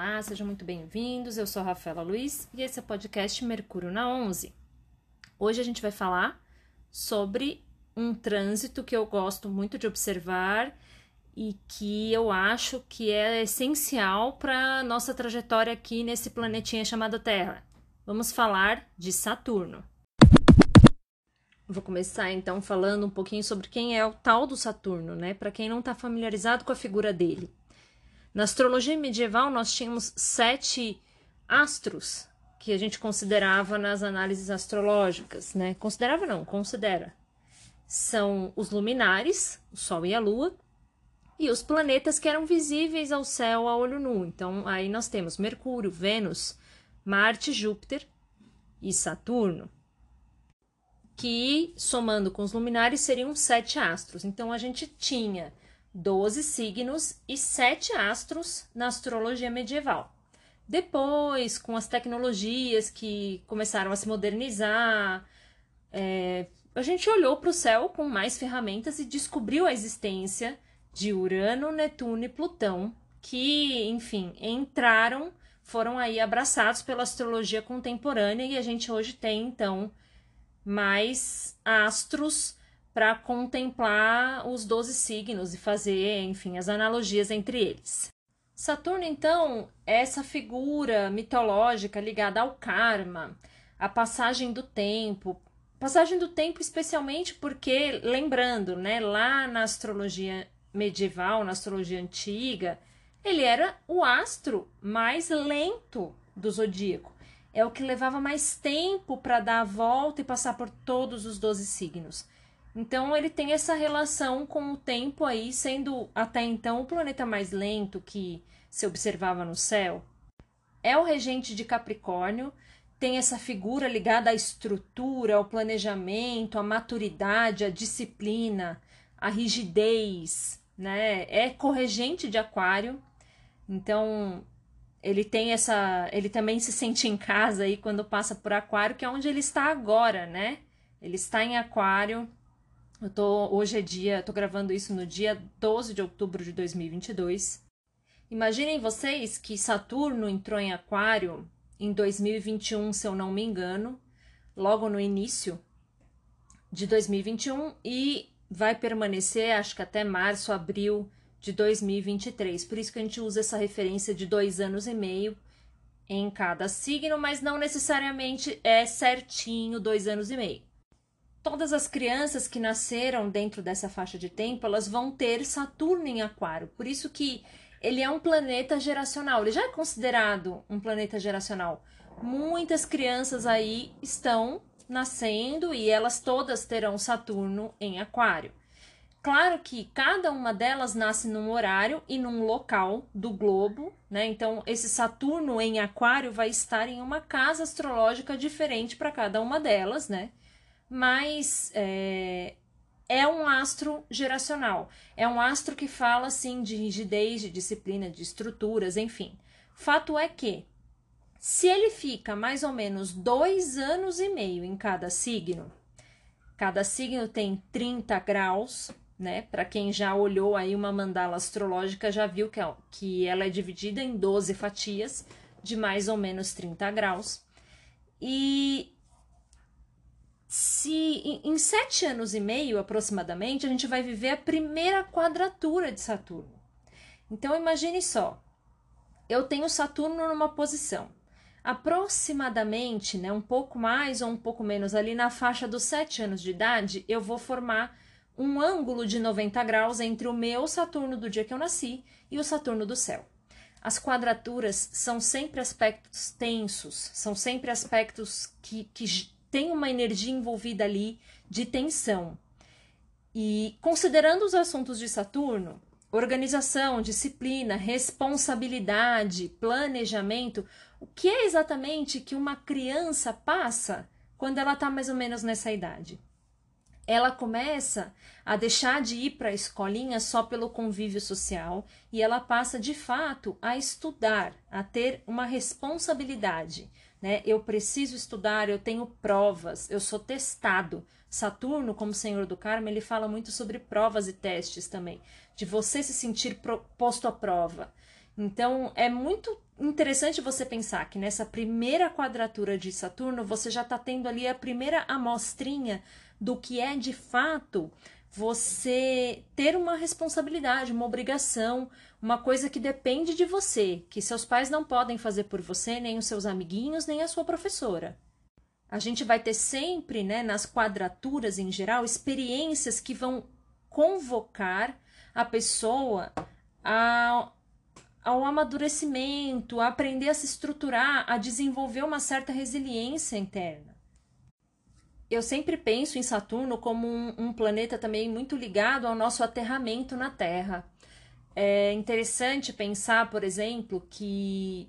Olá, sejam muito bem-vindos. Eu sou a Rafaela Luiz e esse é o podcast Mercúrio na 11. Hoje a gente vai falar sobre um trânsito que eu gosto muito de observar e que eu acho que é essencial para nossa trajetória aqui nesse planetinha chamado Terra. Vamos falar de Saturno. Vou começar então falando um pouquinho sobre quem é o tal do Saturno, né? Para quem não está familiarizado com a figura dele. Na astrologia medieval, nós tínhamos sete astros que a gente considerava nas análises astrológicas, né? Considerava não, considera. São os luminares, o Sol e a Lua, e os planetas que eram visíveis ao céu a olho nu. Então, aí nós temos Mercúrio, Vênus, Marte, Júpiter e Saturno, que somando com os luminares seriam sete astros. Então, a gente tinha 12 signos e 7 astros na astrologia medieval. Depois, com as tecnologias que começaram a se modernizar, é, a gente olhou para o céu com mais ferramentas e descobriu a existência de Urano, Netuno e Plutão, que, enfim, entraram, foram aí abraçados pela astrologia contemporânea e a gente hoje tem, então, mais astros para contemplar os 12 signos e fazer, enfim, as analogias entre eles. Saturno, então, é essa figura mitológica ligada ao karma, à passagem do tempo. Passagem do tempo, especialmente porque, lembrando, né, lá na astrologia medieval, na astrologia antiga, ele era o astro mais lento do zodíaco. É o que levava mais tempo para dar a volta e passar por todos os 12 signos. Então ele tem essa relação com o tempo aí, sendo até então o planeta mais lento que se observava no céu. É o regente de Capricórnio, tem essa figura ligada à estrutura, ao planejamento, à maturidade, à disciplina, à rigidez, né? É corregente de Aquário. Então, ele tem essa, ele também se sente em casa aí quando passa por Aquário, que é onde ele está agora, né? Ele está em Aquário, eu tô, hoje é dia, tô gravando isso no dia 12 de outubro de 2022. Imaginem vocês que Saturno entrou em Aquário em 2021, se eu não me engano, logo no início de 2021 e vai permanecer, acho que até março, abril de 2023. Por isso que a gente usa essa referência de dois anos e meio em cada signo, mas não necessariamente é certinho dois anos e meio todas as crianças que nasceram dentro dessa faixa de tempo, elas vão ter Saturno em Aquário. Por isso que ele é um planeta geracional. Ele já é considerado um planeta geracional. Muitas crianças aí estão nascendo e elas todas terão Saturno em Aquário. Claro que cada uma delas nasce num horário e num local do globo, né? Então, esse Saturno em Aquário vai estar em uma casa astrológica diferente para cada uma delas, né? Mas é, é um astro geracional. É um astro que fala assim de rigidez, de disciplina, de estruturas, enfim. Fato é que se ele fica mais ou menos dois anos e meio em cada signo, cada signo tem 30 graus, né? Para quem já olhou aí uma mandala astrológica, já viu que, que ela é dividida em 12 fatias de mais ou menos 30 graus. E se em, sete anos e meio aproximadamente a gente vai viver a primeira quadratura de Saturno. Então imagine só, eu tenho Saturno numa posição aproximadamente, né, um pouco mais ou um pouco menos ali na faixa dos sete anos de idade, eu vou formar um ângulo de 90 graus entre o meu Saturno do dia que eu nasci e o Saturno do céu. As quadraturas são sempre aspectos tensos, são sempre aspectos que, que tem uma energia envolvida ali de tensão. E considerando os assuntos de Saturno, organização, disciplina, responsabilidade, planejamento, o que é exatamente que uma criança passa quando ela está mais ou menos nessa idade? Ela começa a deixar de ir para a escolinha só pelo convívio social e ela passa de fato a estudar, a ter uma responsabilidade né? Eu preciso estudar, eu tenho provas, eu sou testado. Saturno, como senhor do karma, ele fala muito sobre provas e testes também, de você se sentir posto à prova. Então é muito interessante você pensar que nessa primeira quadratura de Saturno você já está tendo ali a primeira amostrinha do que é de fato você ter uma responsabilidade, uma obrigação, uma coisa que depende de você, que seus pais não podem fazer por você, nem os seus amiguinhos, nem a sua professora. A gente vai ter sempre, né, nas quadraturas em geral, experiências que vão convocar a pessoa a, ao amadurecimento, a aprender a se estruturar, a desenvolver uma certa resiliência interna. Eu sempre penso em Saturno como um, um planeta também muito ligado ao nosso aterramento na Terra. É interessante pensar, por exemplo, que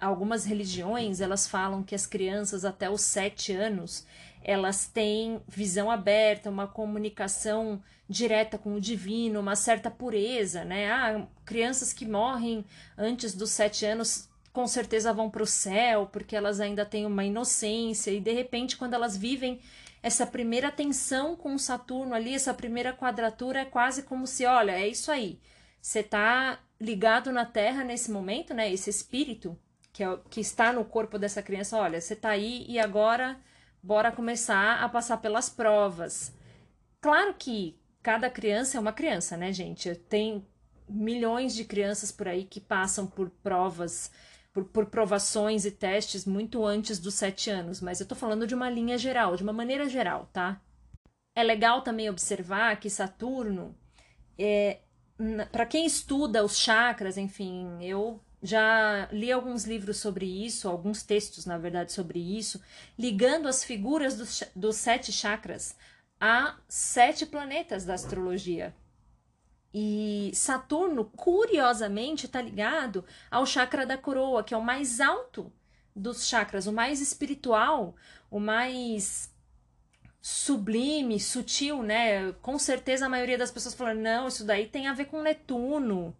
algumas religiões elas falam que as crianças até os sete anos elas têm visão aberta, uma comunicação direta com o divino, uma certa pureza, né? Ah, crianças que morrem antes dos sete anos com certeza vão para o céu, porque elas ainda têm uma inocência, e de repente, quando elas vivem essa primeira tensão com Saturno ali, essa primeira quadratura, é quase como se, olha, é isso aí. Você está ligado na Terra nesse momento, né? Esse espírito que, é, que está no corpo dessa criança, olha, você está aí e agora bora começar a passar pelas provas. Claro que cada criança é uma criança, né, gente? Tem milhões de crianças por aí que passam por provas, por, por provações e testes muito antes dos sete anos, mas eu tô falando de uma linha geral, de uma maneira geral, tá? É legal também observar que Saturno, é, para quem estuda os chakras, enfim, eu já li alguns livros sobre isso, alguns textos, na verdade, sobre isso, ligando as figuras dos, dos sete chakras a sete planetas da astrologia. E Saturno, curiosamente, está ligado ao chakra da coroa, que é o mais alto dos chakras, o mais espiritual, o mais sublime, sutil, né? Com certeza a maioria das pessoas fala: não, isso daí tem a ver com Netuno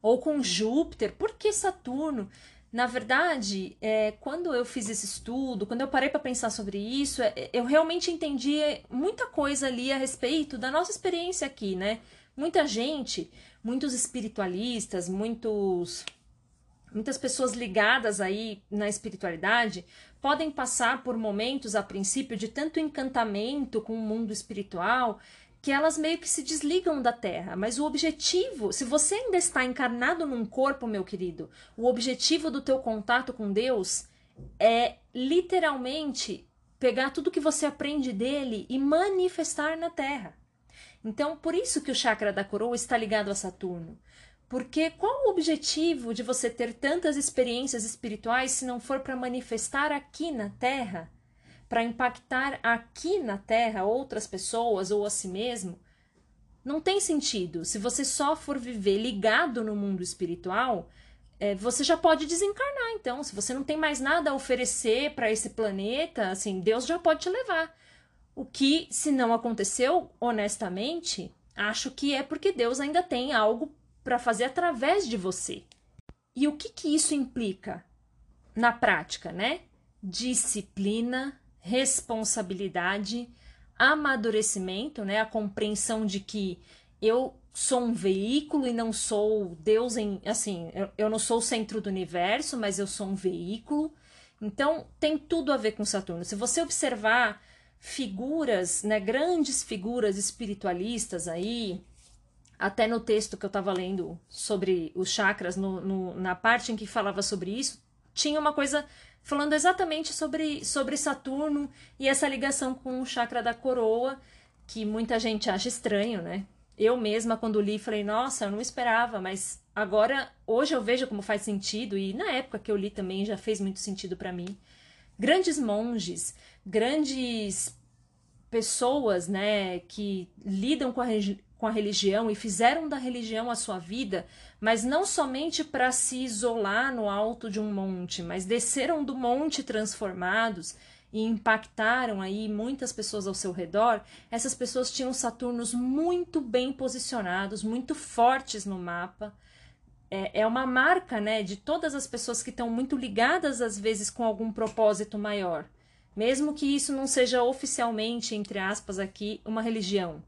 ou com Júpiter, por que Saturno? Na verdade, é, quando eu fiz esse estudo, quando eu parei para pensar sobre isso, é, eu realmente entendi muita coisa ali a respeito da nossa experiência aqui, né? Muita gente, muitos espiritualistas, muitos muitas pessoas ligadas aí na espiritualidade podem passar por momentos a princípio de tanto encantamento com o mundo espiritual que elas meio que se desligam da Terra. Mas o objetivo, se você ainda está encarnado num corpo, meu querido, o objetivo do teu contato com Deus é literalmente pegar tudo que você aprende dele e manifestar na Terra. Então, por isso que o chakra da coroa está ligado a Saturno. Porque qual o objetivo de você ter tantas experiências espirituais se não for para manifestar aqui na Terra para impactar aqui na Terra outras pessoas ou a si mesmo, não tem sentido. Se você só for viver ligado no mundo espiritual, é, você já pode desencarnar. Então, se você não tem mais nada a oferecer para esse planeta, assim, Deus já pode te levar. O que, se não aconteceu, honestamente, acho que é porque Deus ainda tem algo para fazer através de você. E o que, que isso implica na prática, né? Disciplina, responsabilidade, amadurecimento, né? A compreensão de que eu sou um veículo e não sou Deus em, assim, eu, eu não sou o centro do universo, mas eu sou um veículo. Então, tem tudo a ver com Saturno. Se você observar figuras, né, grandes figuras espiritualistas aí, até no texto que eu estava lendo sobre os chakras, no, no, na parte em que falava sobre isso, tinha uma coisa falando exatamente sobre, sobre Saturno e essa ligação com o chakra da coroa, que muita gente acha estranho, né? Eu mesma, quando li, falei, nossa, eu não esperava, mas agora, hoje eu vejo como faz sentido, e na época que eu li também já fez muito sentido para mim. Grandes monges, grandes pessoas, né, que lidam com a, com a religião e fizeram da religião a sua vida, mas não somente para se isolar no alto de um monte, mas desceram do monte transformados e impactaram aí muitas pessoas ao seu redor, essas pessoas tinham Saturnos muito bem posicionados, muito fortes no mapa. É, é uma marca, né, de todas as pessoas que estão muito ligadas às vezes com algum propósito maior, mesmo que isso não seja oficialmente, entre aspas, aqui, uma religião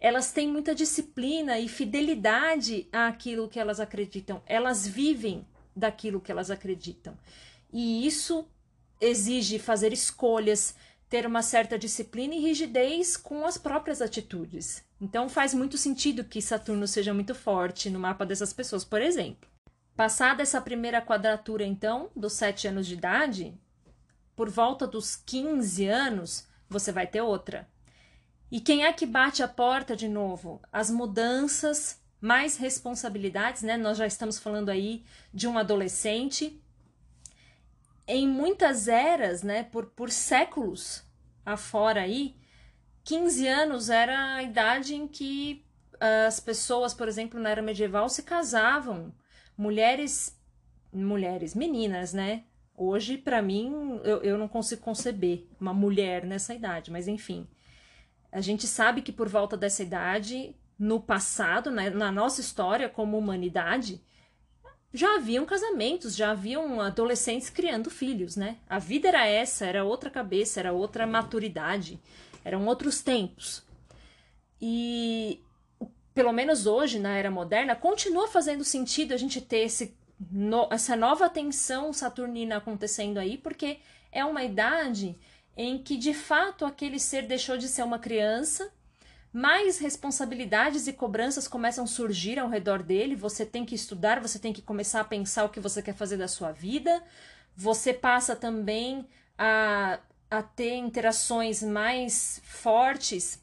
elas têm muita disciplina e fidelidade àquilo que elas acreditam. Elas vivem daquilo que elas acreditam. E isso exige fazer escolhas, ter uma certa disciplina e rigidez com as próprias atitudes. Então faz muito sentido que Saturno seja muito forte no mapa dessas pessoas, por exemplo. Passada essa primeira quadratura, então, dos 7 anos de idade, por volta dos 15 anos, você vai ter outra. E quem é que bate a porta de novo? As mudanças, mais responsabilidades, né? Nós já estamos falando aí de um adolescente em muitas eras, né, por, por séculos afora aí, 15 anos era a idade em que as pessoas, por exemplo, na era medieval se casavam. Mulheres, mulheres, meninas, né? Hoje, para mim, eu, eu não consigo conceber uma mulher nessa idade, mas enfim. A gente sabe que por volta dessa idade, no passado, né, na nossa história como humanidade, já haviam casamentos, já haviam adolescentes criando filhos, né? A vida era essa, era outra cabeça, era outra maturidade, eram outros tempos. E pelo menos hoje, na era moderna, continua fazendo sentido a gente ter esse, no, essa nova tensão saturnina acontecendo aí, porque é uma idade em que de fato aquele ser deixou de ser uma criança mais responsabilidades e cobranças começam a surgir ao redor dele. Você tem que estudar, você tem que começar a pensar o que você quer fazer da sua vida. Você passa também a, a ter interações mais fortes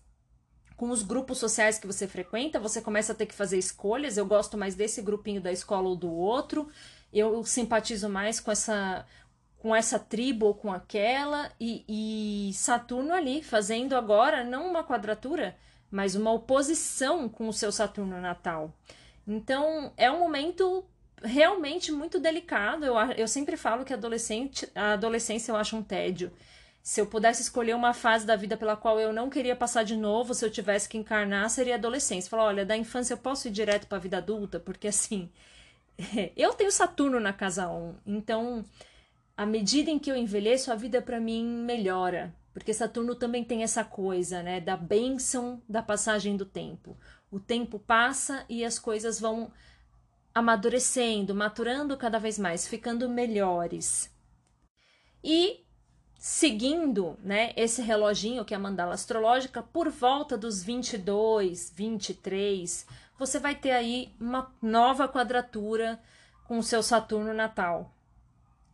com os grupos sociais que você frequenta. Você começa a ter que fazer escolhas. Eu gosto mais desse grupinho da escola ou do outro. Eu simpatizo mais com essa com essa tribo ou com aquela e, e Saturno ali fazendo agora não uma quadratura mas uma oposição com o seu Saturno natal. Então, é um momento realmente muito delicado. Eu, eu sempre falo que adolescente, a adolescência eu acho um tédio. Se eu pudesse escolher uma fase da vida pela qual eu não queria passar de novo, se eu tivesse que encarnar, seria adolescência. Falar, olha, da infância eu posso ir direto para a vida adulta, porque assim, eu tenho Saturno na casa 1, então à medida em que eu envelheço, a vida para mim melhora. Porque Saturno também tem essa coisa, né, da bênção da passagem do tempo. O tempo passa e as coisas vão amadurecendo, maturando cada vez mais, ficando melhores. E seguindo, né, esse reloginho que é a mandala astrológica, por volta dos 22, 23, você vai ter aí uma nova quadratura com o seu Saturno natal.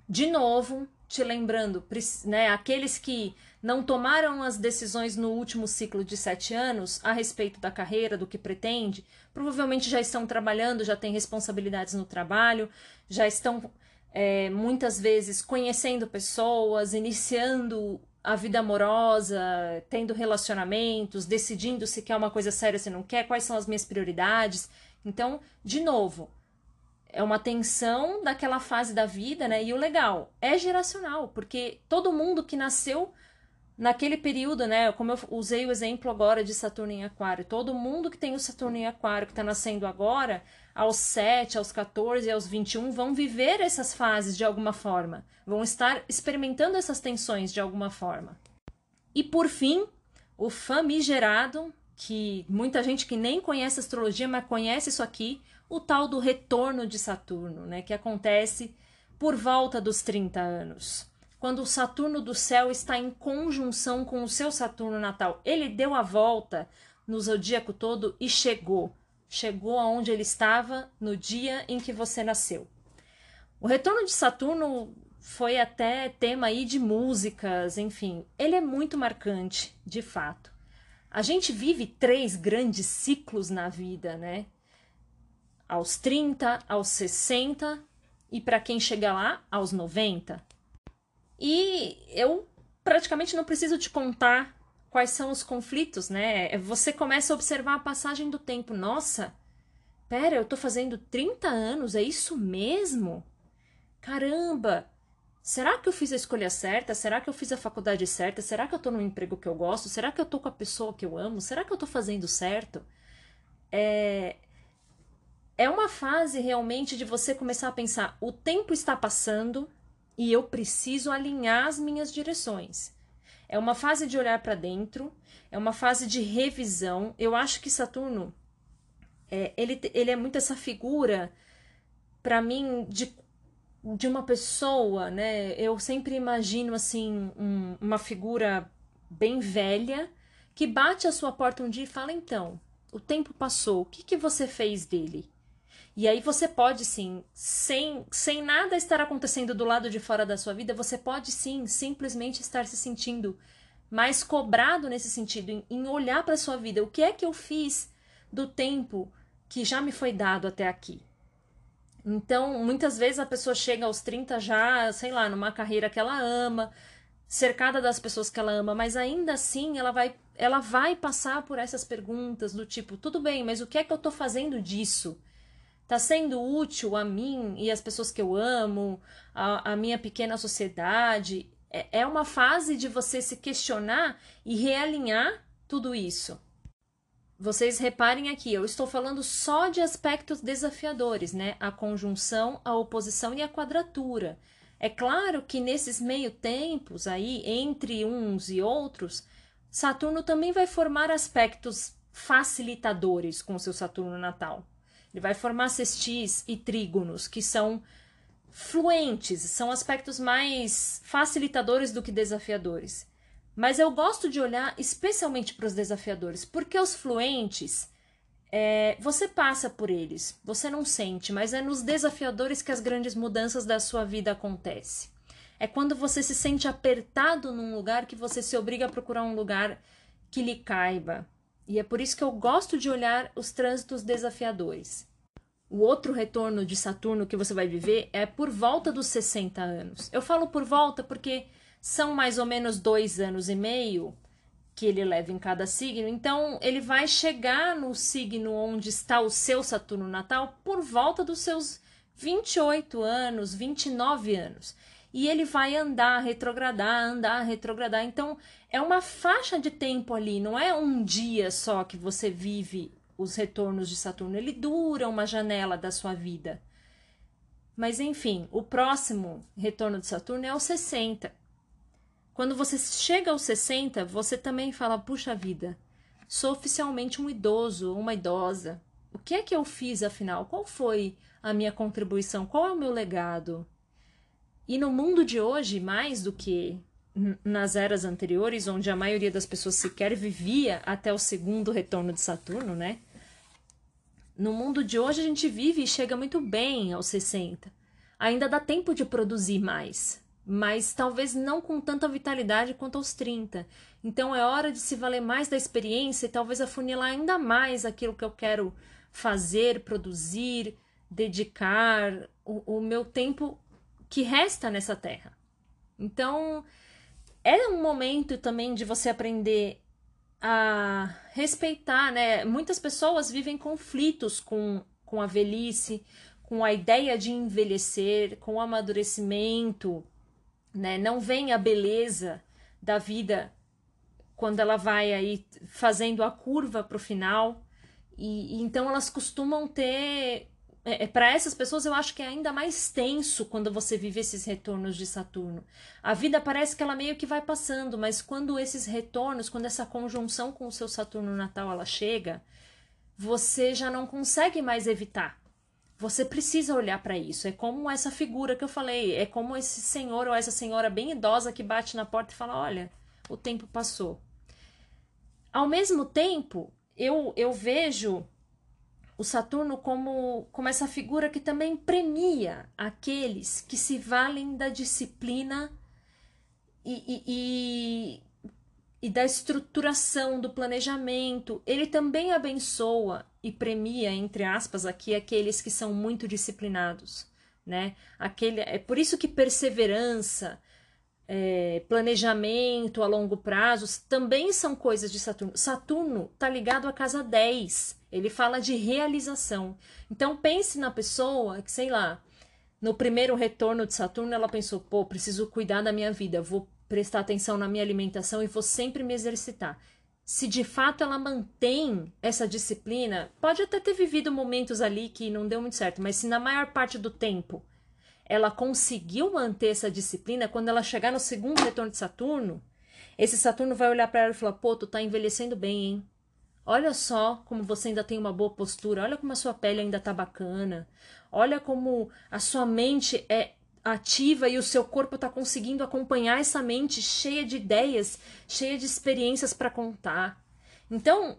De novo, te lembrando, né, aqueles que não tomaram as decisões no último ciclo de sete anos a respeito da carreira, do que pretende, provavelmente já estão trabalhando, já têm responsabilidades no trabalho, já estão é, muitas vezes conhecendo pessoas, iniciando a vida amorosa, tendo relacionamentos, decidindo se quer uma coisa séria, se não quer, quais são as minhas prioridades. Então, de novo, é uma tensão daquela fase da vida, né? E o legal é geracional, porque todo mundo que nasceu naquele período, né, como eu usei o exemplo agora de Saturno em Aquário, todo mundo que tem o Saturno em Aquário, que está nascendo agora, aos 7, aos 14 e aos 21, vão viver essas fases de alguma forma, vão estar experimentando essas tensões de alguma forma. E por fim, o famigerado, que muita gente que nem conhece astrologia, mas conhece isso aqui, o tal do retorno de Saturno, né, que acontece por volta dos 30 anos quando o Saturno do céu está em conjunção com o seu Saturno natal. Ele deu a volta no zodíaco todo e chegou. Chegou aonde ele estava no dia em que você nasceu. O retorno de Saturno foi até tema aí de músicas, enfim, ele é muito marcante, de fato. A gente vive três grandes ciclos na vida, né? Aos 30, aos 60 e para quem chega lá, aos 90. E eu praticamente não preciso te contar quais são os conflitos, né? É, você começa a observar a passagem do tempo. Nossa, pera, eu tô fazendo 30 anos, é isso mesmo? Caramba! Será que eu fiz a escolha certa? Será que eu fiz a faculdade certa? Será que eu tô no emprego que eu gosto? Será que eu tô com a pessoa que eu amo? Será que eu tô fazendo certo? É, é uma fase realmente de você começar a pensar: o tempo está passando, e eu preciso alinhar as minhas direções. É uma fase de olhar para dentro, é uma fase de revisão. Eu acho que Saturno é, ele, ele é muito essa figura para mim de, de uma pessoa, né? Eu sempre imagino assim um, uma figura bem velha que bate a sua porta um dia e fala então, o tempo passou, o que que você fez dele? E aí você pode sim, sem, sem nada estar acontecendo do lado de fora da sua vida, você pode sim simplesmente estar se sentindo mais cobrado nesse sentido, em, em olhar para sua vida. O que é que eu fiz do tempo que já me foi dado até aqui? Então, muitas vezes a pessoa chega aos 30 já, sei lá, numa carreira que ela ama, cercada das pessoas que ela ama, mas ainda assim ela vai, ela vai passar por essas perguntas do tipo, tudo bem, mas o que é que eu tô fazendo disso? Tá sendo útil a mim e as pessoas que eu amo, a, a minha pequena sociedade? É, é uma fase de você se questionar e realinhar tudo isso. Vocês reparem aqui, eu estou falando só de aspectos desafiadores, né? A conjunção, a oposição e a quadratura. É claro que nesses meio tempos aí, entre uns e outros, Saturno também vai formar aspectos facilitadores com o seu Saturno natal. Ele vai formar sextis e trígonos, que são fluentes, são aspectos mais facilitadores do que desafiadores. Mas eu gosto de olhar especialmente para os desafiadores, porque os fluentes, é, você passa por eles, você não sente, mas é nos desafiadores que as grandes mudanças da sua vida acontecem. É quando você se sente apertado num lugar que você se obriga a procurar um lugar que lhe caiba, e é por isso que eu gosto de olhar os trânsitos desafiadores. O outro retorno de Saturno que você vai viver é por volta dos 60 anos. Eu falo por volta porque são mais ou menos dois anos e meio que ele leva em cada signo. Então, ele vai chegar no signo onde está o seu Saturno natal por volta dos seus 28 anos, 29 anos e ele vai andar, retrogradar, andar, retrogradar. Então, é uma faixa de tempo ali, não é um dia só que você vive os retornos de Saturno, ele dura uma janela da sua vida. Mas enfim, o próximo retorno de Saturno é aos 60. Quando você chega aos 60, você também fala: puxa vida, sou oficialmente um idoso, uma idosa. O que é que eu fiz afinal? Qual foi a minha contribuição? Qual é o meu legado? E no mundo de hoje, mais do que nas eras anteriores, onde a maioria das pessoas sequer vivia até o segundo retorno de Saturno, né? No mundo de hoje a gente vive e chega muito bem aos 60. Ainda dá tempo de produzir mais, mas talvez não com tanta vitalidade quanto aos 30. Então é hora de se valer mais da experiência e talvez afunilar ainda mais aquilo que eu quero fazer, produzir, dedicar o, o meu tempo que resta nessa terra. Então, é um momento também de você aprender a respeitar, né? Muitas pessoas vivem conflitos com, com a velhice, com a ideia de envelhecer, com o amadurecimento, né? Não vem a beleza da vida quando ela vai aí fazendo a curva para o final. E, e, então elas costumam ter é, é para essas pessoas eu acho que é ainda mais tenso quando você vive esses retornos de Saturno. A vida parece que ela meio que vai passando, mas quando esses retornos, quando essa conjunção com o seu Saturno natal ela chega, você já não consegue mais evitar. Você precisa olhar para isso. É como essa figura que eu falei, é como esse senhor ou essa senhora bem idosa que bate na porta e fala: "Olha, o tempo passou". Ao mesmo tempo, eu eu vejo o Saturno como, como essa figura que também premia aqueles que se valem da disciplina e, e, e, e da estruturação do planejamento. Ele também abençoa e premia, entre aspas, aqui aqueles que são muito disciplinados. Né? Aquele, é por isso que perseverança, é, planejamento a longo prazo também são coisas de Saturno. Saturno está ligado à casa 10 ele fala de realização. Então pense na pessoa que, sei lá, no primeiro retorno de Saturno, ela pensou: pô, preciso cuidar da minha vida, vou prestar atenção na minha alimentação e vou sempre me exercitar. Se de fato ela mantém essa disciplina, pode até ter vivido momentos ali que não deu muito certo, mas se na maior parte do tempo ela conseguiu manter essa disciplina, quando ela chegar no segundo retorno de Saturno, Esse Saturno vai olhar para ela e falar: pô, tu tá envelhecendo bem, hein? Olha só como você ainda tem uma boa postura, olha como a sua pele ainda tá bacana, olha como a sua mente é ativa e o seu corpo está conseguindo acompanhar essa mente cheia de ideias, cheia de experiências para contar. Então,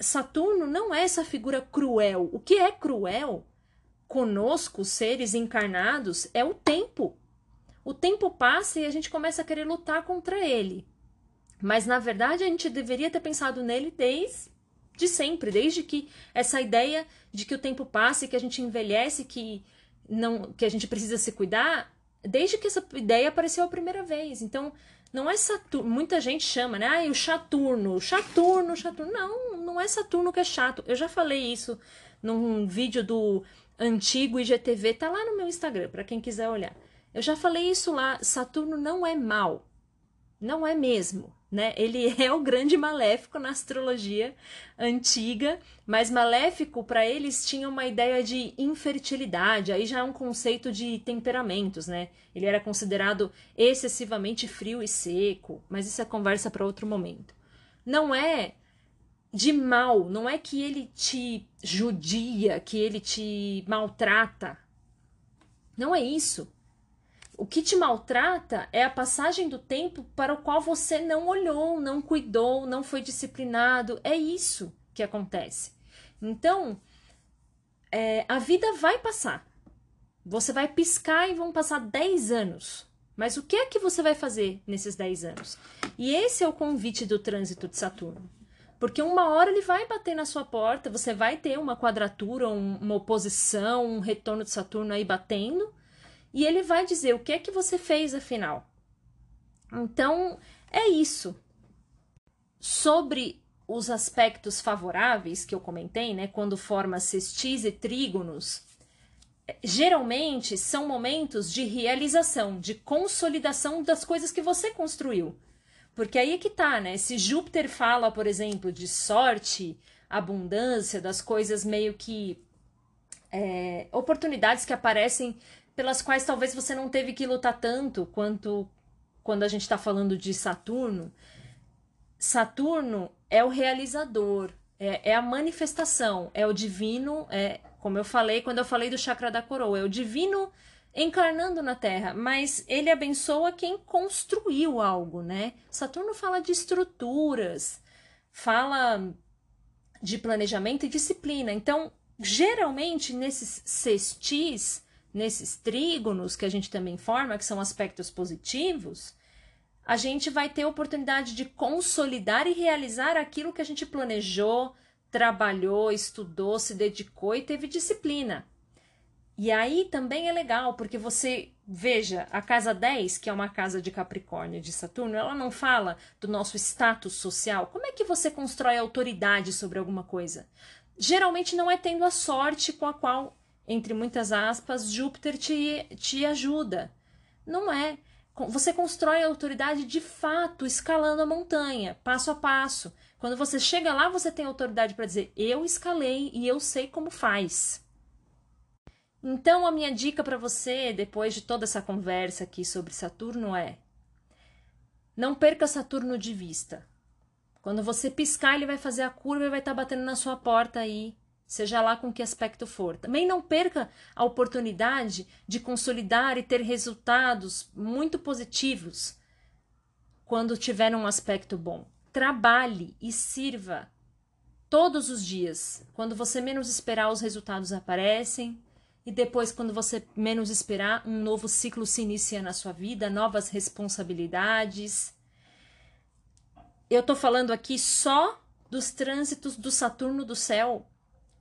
Saturno não é essa figura cruel. O que é cruel conosco, seres encarnados, é o tempo. O tempo passa e a gente começa a querer lutar contra ele. Mas na verdade a gente deveria ter pensado nele desde de sempre, desde que essa ideia de que o tempo passa e que a gente envelhece, que não que a gente precisa se cuidar, desde que essa ideia apareceu a primeira vez. Então, não é Saturno, muita gente chama, né? Ah, o Saturno, Saturno, Saturno. Não, não é Saturno que é chato. Eu já falei isso num vídeo do antigo IGTV, tá lá no meu Instagram, para quem quiser olhar. Eu já falei isso lá, Saturno não é mal. Não é mesmo né? Ele é o grande maléfico na astrologia antiga, mas maléfico para eles tinha uma ideia de infertilidade, aí já é um conceito de temperamentos, né? Ele era considerado excessivamente frio e seco, mas isso é conversa para outro momento. Não é de mal, não é que ele te judia, que ele te maltrata. Não é isso. O que te maltrata é a passagem do tempo para o qual você não olhou, não cuidou, não foi disciplinado. É isso que acontece. Então, é, a vida vai passar. Você vai piscar e vão passar 10 anos. Mas o que é que você vai fazer nesses 10 anos? E esse é o convite do trânsito de Saturno. Porque uma hora ele vai bater na sua porta, você vai ter uma quadratura, um, uma oposição, um retorno de Saturno aí batendo e ele vai dizer o que é que você fez afinal. Então, é isso. Sobre os aspectos favoráveis que eu comentei, né, quando forma sextis e trígonos, geralmente são momentos de realização, de consolidação das coisas que você construiu. Porque aí é que tá, né? Se Júpiter fala, por exemplo, de sorte, abundância, das coisas meio que. É, oportunidades que aparecem pelas quais talvez você não teve que lutar tanto quanto quando a gente está falando de Saturno. Saturno é o realizador, é, é, a manifestação, é o divino, é como eu falei quando eu falei do chakra da coroa, é o divino encarnando na Terra, mas ele abençoa quem construiu algo, né? Saturno fala de estruturas, fala de planejamento e disciplina. Então, geralmente nesses sextis, nesses trígonos que a gente também forma, que são aspectos positivos, a gente vai ter oportunidade de consolidar e realizar aquilo que a gente planejou, trabalhou, estudou, se dedicou e teve disciplina. E aí também é legal, porque você veja, a casa 10, que é uma casa de Capricórnio de Saturno, ela não fala do nosso status social. Como é que você constrói autoridade sobre alguma coisa? Geralmente não é tendo a sorte com a qual entre muitas aspas, Júpiter te, te ajuda. Não é. Você constrói a autoridade de fato, escalando a montanha, passo a passo. Quando você chega lá, você tem autoridade para dizer: eu escalei e eu sei como faz. Então, a minha dica para você, depois de toda essa conversa aqui sobre Saturno, é: não perca Saturno de vista. Quando você piscar, ele vai fazer a curva e vai estar tá batendo na sua porta aí seja lá com que aspecto for. Também não perca a oportunidade de consolidar e ter resultados muito positivos quando tiver um aspecto bom. Trabalhe e sirva todos os dias. Quando você menos esperar, os resultados aparecem. E depois, quando você menos esperar, um novo ciclo se inicia na sua vida, novas responsabilidades. Eu estou falando aqui só dos trânsitos do Saturno do céu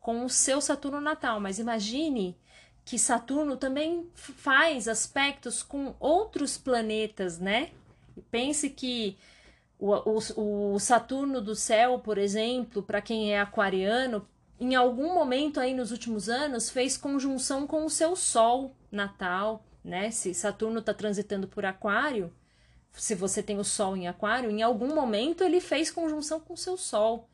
com o seu Saturno natal, mas imagine que Saturno também faz aspectos com outros planetas, né? Pense que o, o, o Saturno do céu, por exemplo, para quem é aquariano, em algum momento aí nos últimos anos fez conjunção com o seu Sol natal, né? Se Saturno está transitando por Aquário, se você tem o Sol em Aquário, em algum momento ele fez conjunção com o seu Sol.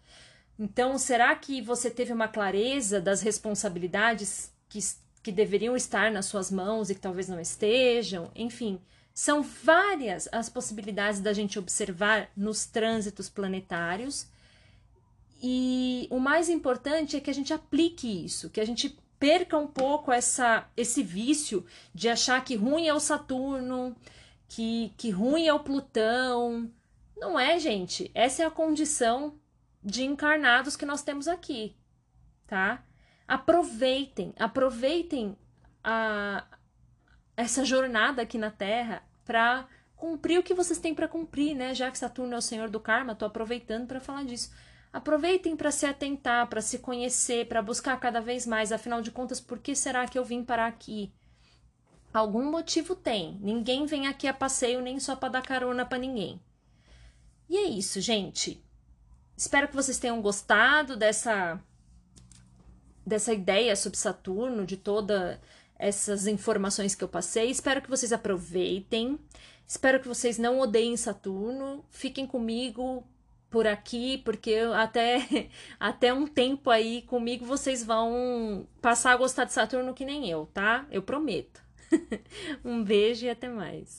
Então, será que você teve uma clareza das responsabilidades que, que deveriam estar nas suas mãos e que talvez não estejam? Enfim, São várias as possibilidades da gente observar nos trânsitos planetários. E o mais importante é que a gente aplique isso, que a gente perca um pouco essa, esse vício de achar que ruim é o Saturno, que, que ruim é o Plutão. Não é, gente. Essa é a condição de encarnados que nós temos aqui, tá? Aproveitem, aproveitem a, essa jornada aqui na Terra para cumprir o que vocês têm para cumprir, né? Já que Saturno é o senhor do karma, tô aproveitando para falar disso. Aproveitem para se atentar, para se conhecer, para buscar cada vez mais. Afinal de contas, por que será que eu vim parar aqui? Algum motivo tem. Ninguém vem aqui a passeio nem só para dar carona para ninguém. E é isso, gente. Espero que vocês tenham gostado dessa dessa ideia sobre Saturno, de todas essas informações que eu passei. Espero que vocês aproveitem. Espero que vocês não odeiem Saturno. Fiquem comigo por aqui, porque até, até um tempo aí comigo vocês vão passar a gostar de Saturno que nem eu, tá? Eu prometo. um beijo e até mais.